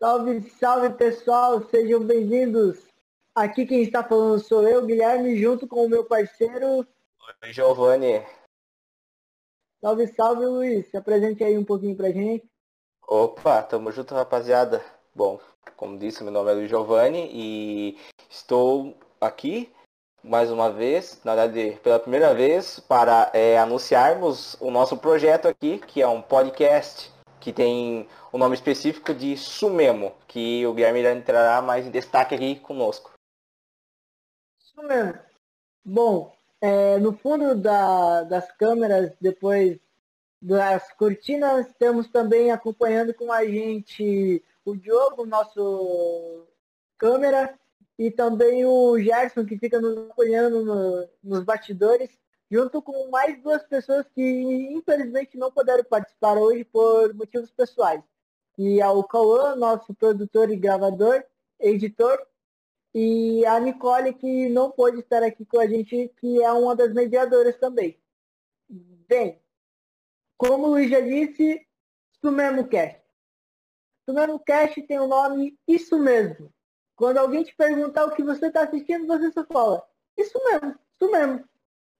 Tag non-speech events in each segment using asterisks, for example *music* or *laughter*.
Salve, salve pessoal, sejam bem-vindos. Aqui quem está falando sou eu, Guilherme, junto com o meu parceiro. Oi, Giovanni. Salve, salve Luiz, se apresente aí um pouquinho pra gente. Opa, tamo junto rapaziada. Bom, como disse, meu nome é Luiz Giovanni e estou aqui mais uma vez, na verdade pela primeira vez, para é, anunciarmos o nosso projeto aqui, que é um podcast que tem o nome específico de Sumemo, que o Guilherme entrará mais em destaque aqui conosco. Sumemo. Bom, é, no fundo da, das câmeras, depois das cortinas, temos também acompanhando com a gente o Diogo, nosso câmera, e também o Gerson, que fica nos apoiando no, nos bastidores junto com mais duas pessoas que infelizmente não puderam participar hoje por motivos pessoais. E é o Cauã, nosso produtor e gravador, editor, e a Nicole, que não pôde estar aqui com a gente, que é uma das mediadoras também. Bem, como o Luiz já disse, isso mesmo cast. Isso mesmo cast tem o nome Isso Mesmo. Quando alguém te perguntar o que você está assistindo, você só fala, isso mesmo, isso mesmo.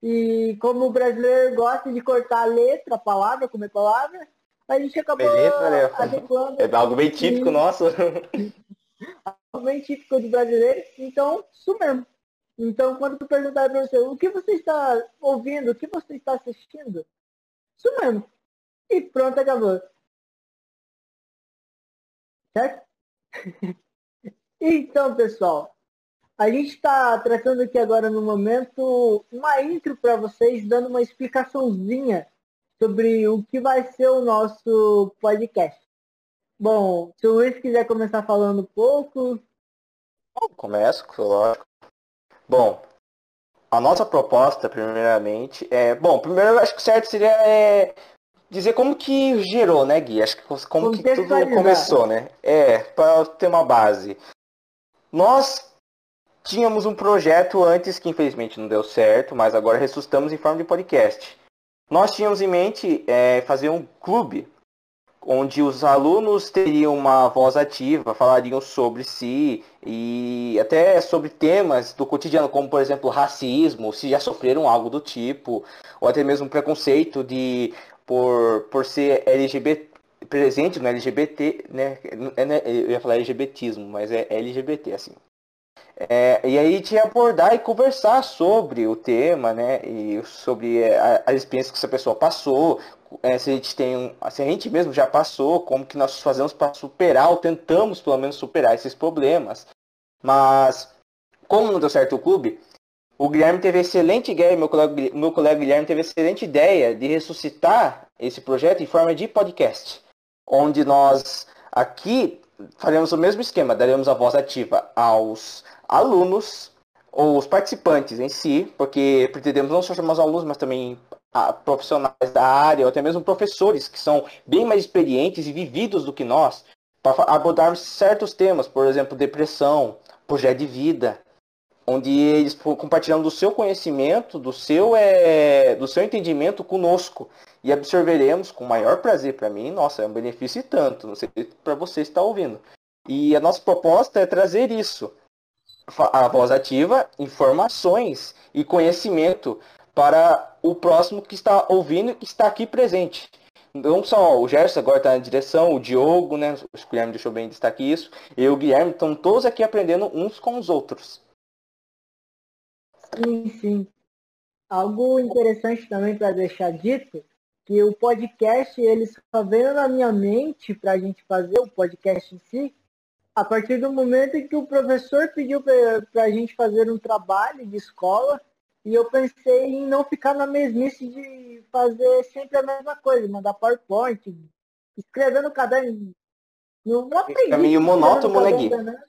E como o brasileiro gosta de cortar a letra, a palavra, comer palavra, a gente acabou Beleza, né? adequando. É algo bem típico nosso. *laughs* algo bem típico do brasileiro. Então, isso mesmo. Então, quando tu perguntar para você o que você está ouvindo, o que você está assistindo, isso mesmo. E pronto, acabou. Certo? *laughs* então, pessoal, a gente está tratando aqui agora no momento uma intro para vocês, dando uma explicaçãozinha sobre o que vai ser o nosso podcast. Bom, se o Luiz quiser começar falando um pouco. Começo, lógico. Bom, a nossa proposta, primeiramente, é. Bom, primeiro eu acho que o certo seria é, dizer como que gerou, né, Gui? Acho que como que tudo começou, né? É, para ter uma base. Nós Tínhamos um projeto antes que infelizmente não deu certo, mas agora ressuscitamos em forma de podcast. Nós tínhamos em mente é, fazer um clube onde os alunos teriam uma voz ativa, falariam sobre si e até sobre temas do cotidiano, como por exemplo racismo, se já sofreram algo do tipo, ou até mesmo preconceito de por, por ser LGBT presente no LGBT, né? Eu ia falar LGBTismo, mas é LGBT assim. É, e aí tinha abordar e conversar sobre o tema, né? E sobre é, as experiências que essa pessoa passou, é, se a gente tem se a gente mesmo já passou, como que nós fazemos para superar, ou tentamos pelo menos superar esses problemas. Mas como não deu certo o clube, o Guilherme teve excelente ideia, meu colega, meu colega Guilherme teve excelente ideia de ressuscitar esse projeto em forma de podcast, onde nós aqui faremos o mesmo esquema, daremos a voz ativa aos alunos, ou os participantes em si, porque pretendemos não só chamar os alunos, mas também profissionais da área, ou até mesmo professores que são bem mais experientes e vividos do que nós, para abordarmos certos temas, por exemplo, depressão, projeto de vida, onde eles compartilhando do seu conhecimento, do seu, é, do seu entendimento conosco e absorveremos com maior prazer para mim. Nossa, é um benefício e tanto, não sei para você estar ouvindo. E a nossa proposta é trazer isso, a voz ativa, informações e conhecimento para o próximo que está ouvindo e que está aqui presente. Não só o Gerson agora está na direção, o Diogo, né? O Guilherme deixou bem destaque isso. Eu o Guilherme estão todos aqui aprendendo uns com os outros. Sim, sim. Algo interessante também para deixar dito, que o podcast, ele só veio na minha mente para a gente fazer o podcast em si, a partir do momento em que o professor pediu para a gente fazer um trabalho de escola, e eu pensei em não ficar na mesmice de fazer sempre a mesma coisa, mandar PowerPoint, escrever no caderno. Preguiça, é meio monótono, né, Gui? Né?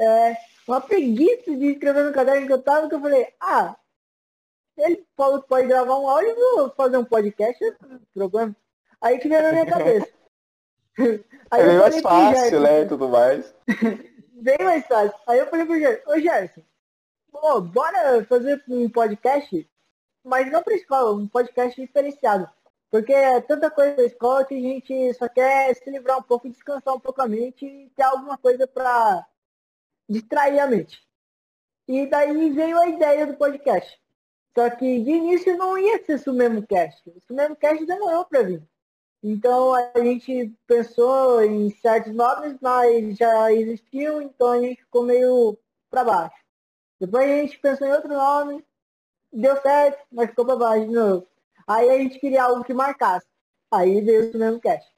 É, uma preguiça de escrever no caderno que eu tava, que eu falei, ah, ele falou que pode gravar um áudio, vou fazer um podcast, programa. Aí que veio na minha cabeça. *laughs* Aí é bem mais fácil, né, e tudo mais. *laughs* bem mais fácil. Aí eu falei pro Gerson, ô Gerson, oh, bora fazer um podcast, mas não pra escola, um podcast diferenciado. Porque é tanta coisa da escola que a gente só quer se livrar um pouco, descansar um pouco a mente e ter alguma coisa para distrair a mente. E daí veio a ideia do podcast. Só que de início não ia ser o mesmo cast. O mesmo cast demorou para vir. Então a gente pensou em certos nomes, mas já existiam, então a gente ficou meio para baixo. Depois a gente pensou em outro nome, deu certo, mas ficou para baixo de novo. Aí a gente queria algo que marcasse. Aí veio o mesmo cast.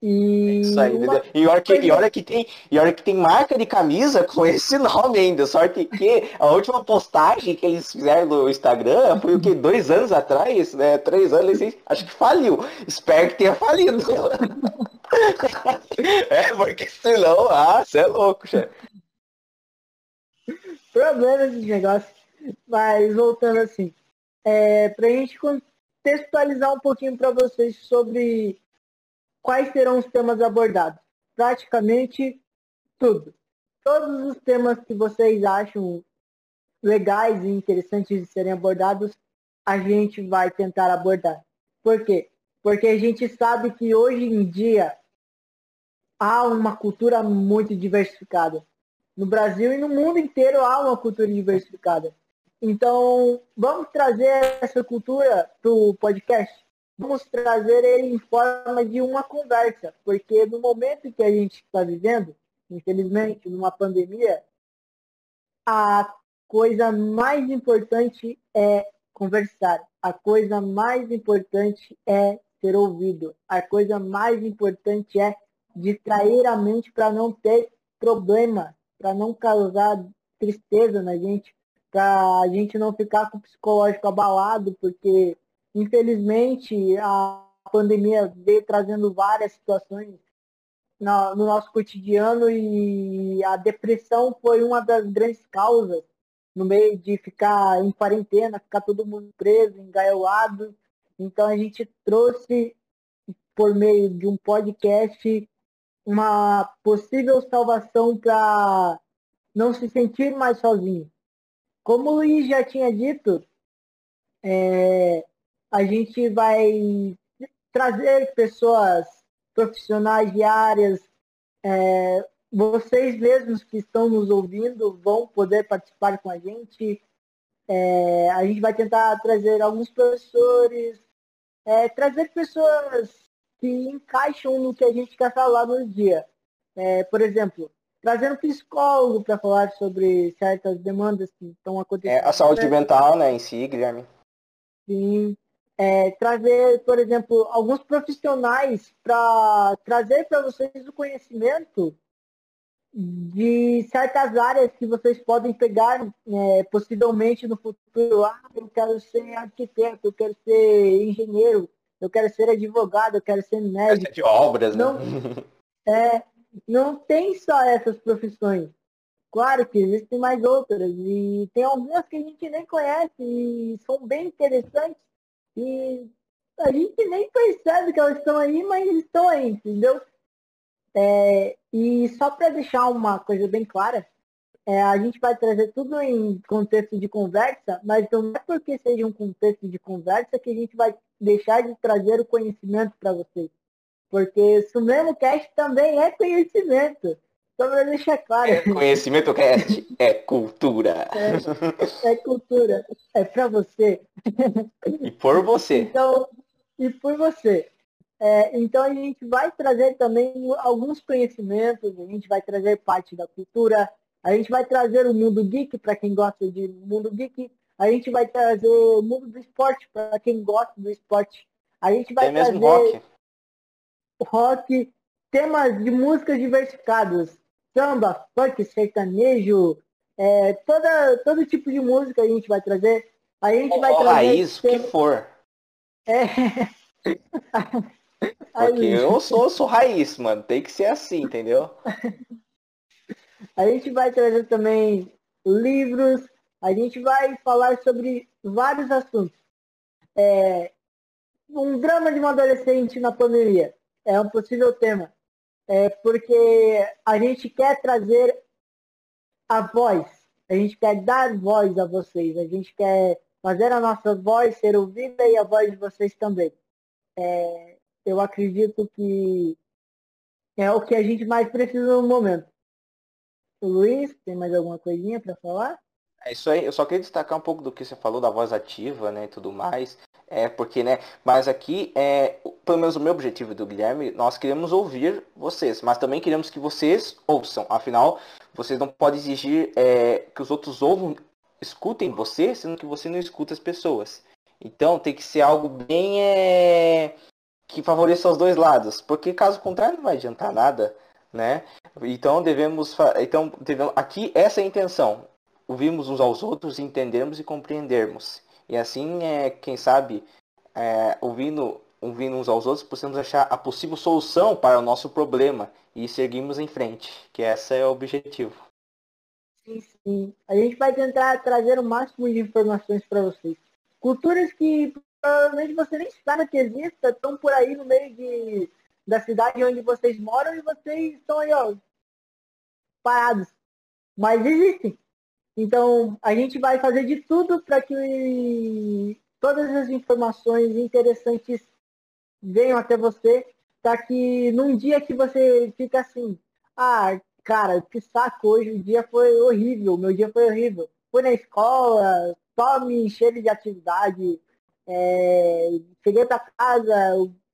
E, Isso aí, e, olha que, e, olha que tem, e olha que tem marca de camisa com *laughs* esse nome ainda. Sorte que a última postagem que eles fizeram no Instagram foi o que? Dois anos atrás, né? Três anos, acho que faliu. Espero que tenha falido. *laughs* é, porque senão, ah, você é louco, chefe. Problemas de negócio. Mas voltando assim, é, pra gente contextualizar um pouquinho para vocês sobre quais serão os temas abordados? Praticamente tudo. Todos os temas que vocês acham legais e interessantes de serem abordados, a gente vai tentar abordar. Por quê? Porque a gente sabe que hoje em dia há uma cultura muito diversificada. No Brasil e no mundo inteiro há uma cultura diversificada. Então, vamos trazer essa cultura para o podcast? Vamos trazer ele em forma de uma conversa, porque no momento que a gente está vivendo, infelizmente, numa pandemia, a coisa mais importante é conversar. A coisa mais importante é ser ouvido. A coisa mais importante é distrair a mente para não ter problema, para não causar tristeza na gente, para a gente não ficar com o psicológico abalado, porque Infelizmente, a pandemia veio trazendo várias situações no, no nosso cotidiano e a depressão foi uma das grandes causas no meio de ficar em quarentena, ficar todo mundo preso, engaiolado. Então a gente trouxe por meio de um podcast uma possível salvação para não se sentir mais sozinho. Como o Luiz já tinha dito, é, a gente vai trazer pessoas profissionais de áreas, é, vocês mesmos que estão nos ouvindo vão poder participar com a gente. É, a gente vai tentar trazer alguns professores, é, trazer pessoas que encaixam no que a gente quer falar no dia. É, por exemplo, trazer um psicólogo para falar sobre certas demandas que estão acontecendo. É, a saúde mental, né, em si, Guilherme. Sim é, trazer, por exemplo, alguns profissionais para trazer para vocês o conhecimento de certas áreas que vocês podem pegar é, possivelmente no futuro. Ah, eu quero ser arquiteto, eu quero ser engenheiro, eu quero ser advogado, eu quero ser médico. De obras, né? não, né? É, não tem só essas profissões. Claro que existem mais outras e tem algumas que a gente nem conhece e são bem interessantes e a gente nem percebe que elas estão aí, mas estão aí, entendeu? É, e só para deixar uma coisa bem clara, é, a gente vai trazer tudo em contexto de conversa, mas não é porque seja um contexto de conversa que a gente vai deixar de trazer o conhecimento para vocês. Porque o mesmo cast também é conhecimento. Só para deixar claro. É conhecimento cast é cultura. É, é cultura. É para você. E por você. Então, e por você. É, então a gente vai trazer também alguns conhecimentos, a gente vai trazer parte da cultura, a gente vai trazer o mundo geek para quem gosta de mundo geek, a gente vai trazer o mundo do esporte para quem gosta do esporte, a gente vai Tem trazer rock. rock, temas de músicas diversificadas, samba, funk, sertanejo, é, toda, todo tipo de música a gente vai trazer. A gente oh, vai trazer. Raiz, o que for. É. *laughs* Porque eu sou, eu sou raiz, mano. Tem que ser assim, entendeu? *laughs* a gente vai trazer também livros, a gente vai falar sobre vários assuntos. É, um drama de uma adolescente na pandemia é um possível tema é porque a gente quer trazer a voz, a gente quer dar voz a vocês, a gente quer fazer a nossa voz ser ouvida e a voz de vocês também. é, eu acredito que é o que a gente mais precisa no momento. O Luiz, tem mais alguma coisinha para falar? É isso aí, eu só queria destacar um pouco do que você falou da voz ativa, né, e tudo mais. É porque, né, mas aqui é, pelo menos o meu objetivo do Guilherme, nós queremos ouvir vocês, mas também queremos que vocês ouçam. Afinal, vocês não podem exigir é, que os outros ouvam, escutem você, sendo que você não escuta as pessoas. Então tem que ser algo bem é, que favoreça os dois lados, porque caso contrário não vai adiantar nada, né? Então devemos, então devemos, aqui essa é a intenção, ouvirmos uns aos outros, entendermos e compreendermos. E assim, é, quem sabe, é, ouvindo, ouvindo uns aos outros, possamos achar a possível solução para o nosso problema e seguirmos em frente, que esse é o objetivo. Sim, sim. A gente vai tentar trazer o máximo de informações para vocês. Culturas que provavelmente você nem sabe que existem, estão por aí no meio de, da cidade onde vocês moram e vocês estão aí, ó, parados. Mas existem. Então, a gente vai fazer de tudo para que todas as informações interessantes venham até você, para que num dia que você fica assim, ah, cara, que saco hoje, o dia foi horrível, meu dia foi horrível. Fui na escola, só me encheram de atividade, é, cheguei para casa,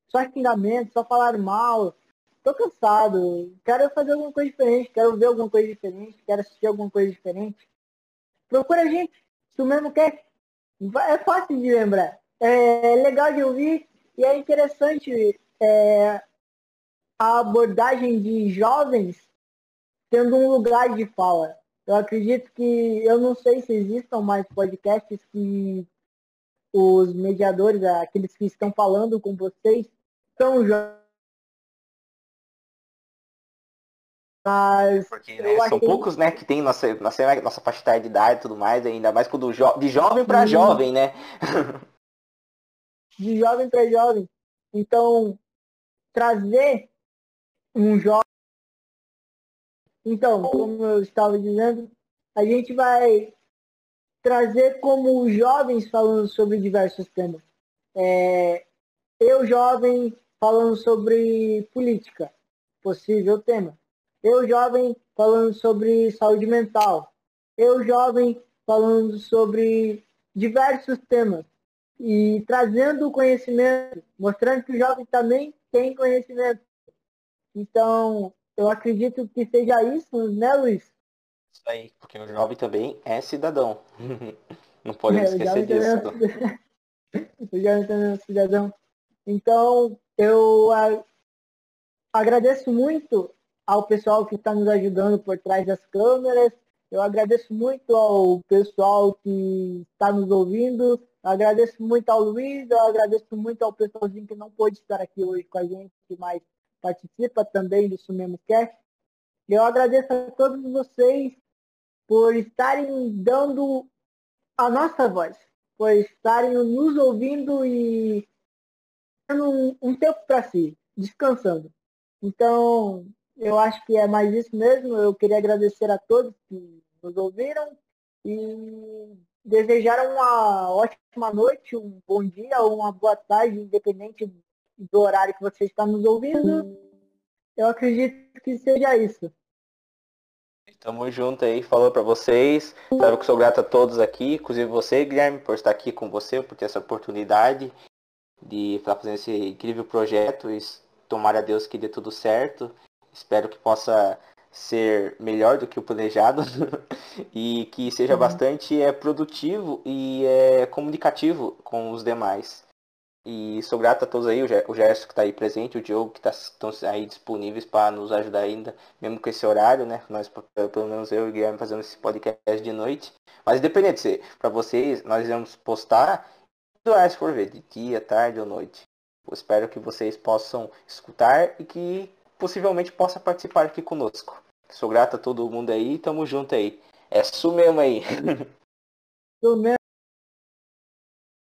só xingamento, só falaram mal, tô cansado, quero fazer alguma coisa diferente, quero ver alguma coisa diferente, quero assistir alguma coisa diferente procura a gente, se o mesmo quer. É fácil de lembrar. É legal de ouvir e é interessante é, a abordagem de jovens tendo um lugar de fala. Eu acredito que, eu não sei se existam mais podcasts que os mediadores, aqueles que estão falando com vocês, são jovens Mas Porque né, são poucos, né, que tem nossa, nossa, nossa faixa de idade e tudo mais, ainda mais quando jo de jovem para jovem, né? de jovem para jovem. Então, trazer um jovem. Então, como eu estava dizendo, a gente vai trazer como jovens falando sobre diversos temas. É, eu, jovem, falando sobre política, possível tema eu jovem falando sobre saúde mental. Eu jovem falando sobre diversos temas e trazendo conhecimento, mostrando que o jovem também tem conhecimento. Então, eu acredito que seja isso, né, Luiz? Isso aí, porque o jovem também é cidadão. *laughs* Não podemos é, esquecer disso. É... *laughs* o jovem também é cidadão. Então, eu agradeço muito ao pessoal que está nos ajudando por trás das câmeras. Eu agradeço muito ao pessoal que está nos ouvindo. Eu agradeço muito ao Luiz, eu agradeço muito ao pessoalzinho que não pôde estar aqui hoje com a gente, mas participa também do Sumemos Cast. Eu agradeço a todos vocês por estarem dando a nossa voz, por estarem nos ouvindo e tendo um, um tempo para si, descansando. Então, eu acho que é mais isso mesmo. Eu queria agradecer a todos que nos ouviram e desejar uma ótima noite, um bom dia ou uma boa tarde, independente do horário que você está nos ouvindo. Eu acredito que seja isso. Tamo junto aí, falou para vocês. Espero que sou grato a todos aqui, inclusive você, Guilherme, por estar aqui com você, por ter essa oportunidade de estar fazendo esse incrível projeto. E tomara a Deus que dê tudo certo. Espero que possa ser melhor do que o planejado *laughs* e que seja uhum. bastante é, produtivo e é, comunicativo com os demais. E sou grato a todos aí, o Gerson que está aí presente, o Diogo que tá, estão aí disponíveis para nos ajudar ainda, mesmo com esse horário, né? Nós, pelo menos eu e o Guilherme fazendo esse podcast de noite. Mas independente, para vocês, nós iremos postar se for ver, de dia, tarde ou noite. Eu espero que vocês possam escutar e que possivelmente possa participar aqui conosco. Sou grato a todo mundo aí, tamo junto aí. É isso mesmo aí. Mesmo.